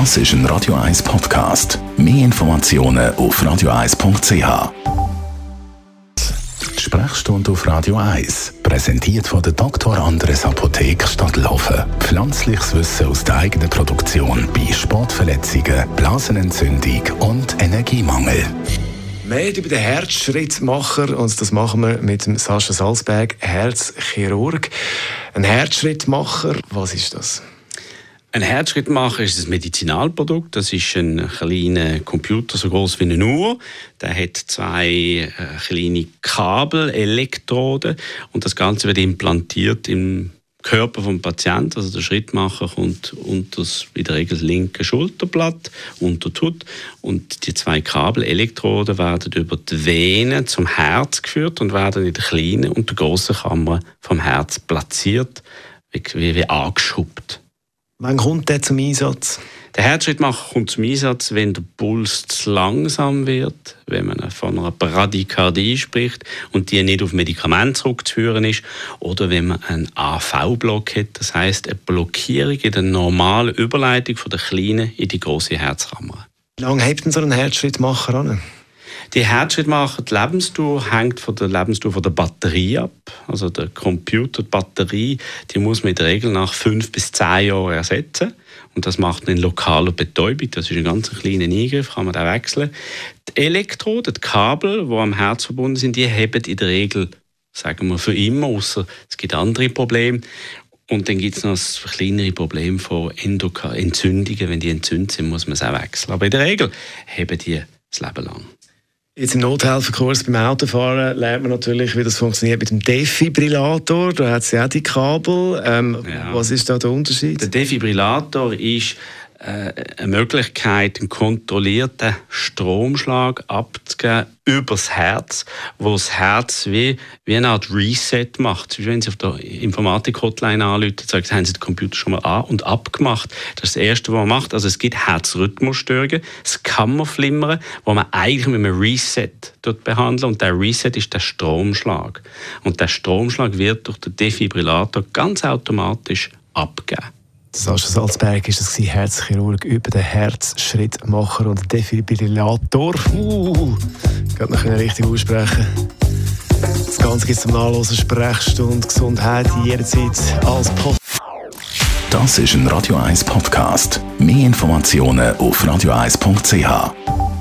Das ist ein Radio 1 Podcast. Mehr Informationen auf radio1.ch. Die Sprechstunde auf Radio 1, präsentiert von der Dr. Andres Apotheke Stadtlaufen. Pflanzliches Wissen aus der eigenen Produktion bei Sportverletzungen, Blasenentzündung und Energiemangel. Reden über den Herzschrittmacher und das machen wir mit dem Sascha Salzberg, Herzchirurg. Ein Herzschrittmacher, was ist das? Ein Herzschrittmacher ist ein Medizinalprodukt. Das ist ein kleiner Computer, so groß wie eine Uhr. Der hat zwei äh, kleine Kabel, Elektroden und das Ganze wird implantiert im Körper vom Patienten. Also der Schrittmacher kommt unter das in der Regel linke Schulterblatt, unter tut und die zwei Kabel, Elektroden werden über die Venen zum Herz geführt und werden in der kleinen und der großen Kammer vom Herz platziert, wie, wie angeschubbt. Wann kommt der zum Einsatz? Der Herzschrittmacher kommt zum Einsatz, wenn der Puls zu langsam wird, wenn man von einer Bradykardie spricht und die nicht auf Medikamente zurückzuführen ist, oder wenn man einen AV-Block hat, das heißt eine Blockierung in der normalen Überleitung von der kleinen in die große Herzkammer. Wie lange hält denn so ein Herzschrittmacher an? Die Herzschrittmacher, die Lebensdauer hängt von der Lebensdauer der Batterie ab. Also der Computer, die Batterie, die muss man in der Regel nach fünf bis zehn Jahren ersetzen. Und das macht man in lokaler Betäubung. Das ist ein ganz kleiner Eingriff, kann man da wechseln. Die Elektroden, die Kabel, die am Herz verbunden sind, die haben in der Regel, sagen wir, für immer, außer es gibt andere Probleme. Und dann gibt es noch das kleinere Problem von Endoka Entzündungen. Wenn die entzündet sind, muss man es auch wechseln. Aber in der Regel haben die das Leben lang. Jetzt im Nothelferkurs beim Autofahren lernt man natürlich, wie das funktioniert mit dem Defibrillator. Da hat es ja auch die Kabel. Ähm, ja. Was ist da der Unterschied? Der Defibrillator ist eine Möglichkeit, einen kontrollierten Stromschlag abzugeben übers Herz, wo das Herz wie, wie eine Art Reset macht. Wenn Sie auf der Informatik-Hotline anrufen, sagen Sie, haben Sie den Computer schon mal an- und abgemacht. Das ist das Erste, was man macht. Also es gibt Herzrhythmusstörungen, das Kammerflimmern, wo man eigentlich mit einem Reset dort behandeln und der Reset ist der Stromschlag. Und der Stromschlag wird durch den Defibrillator ganz automatisch abgegeben. Sascha Salzberg ist es Herzchirurg über den Herzschrittmacher und Defibrillator. Uh, gerade noch richtig aussprechen. Das Ganze gibt es zum Nachlesen Sprechstunde Gesundheit jederzeit als Podcast. Das ist ein Radio 1 Podcast. Mehr Informationen auf radio1.ch.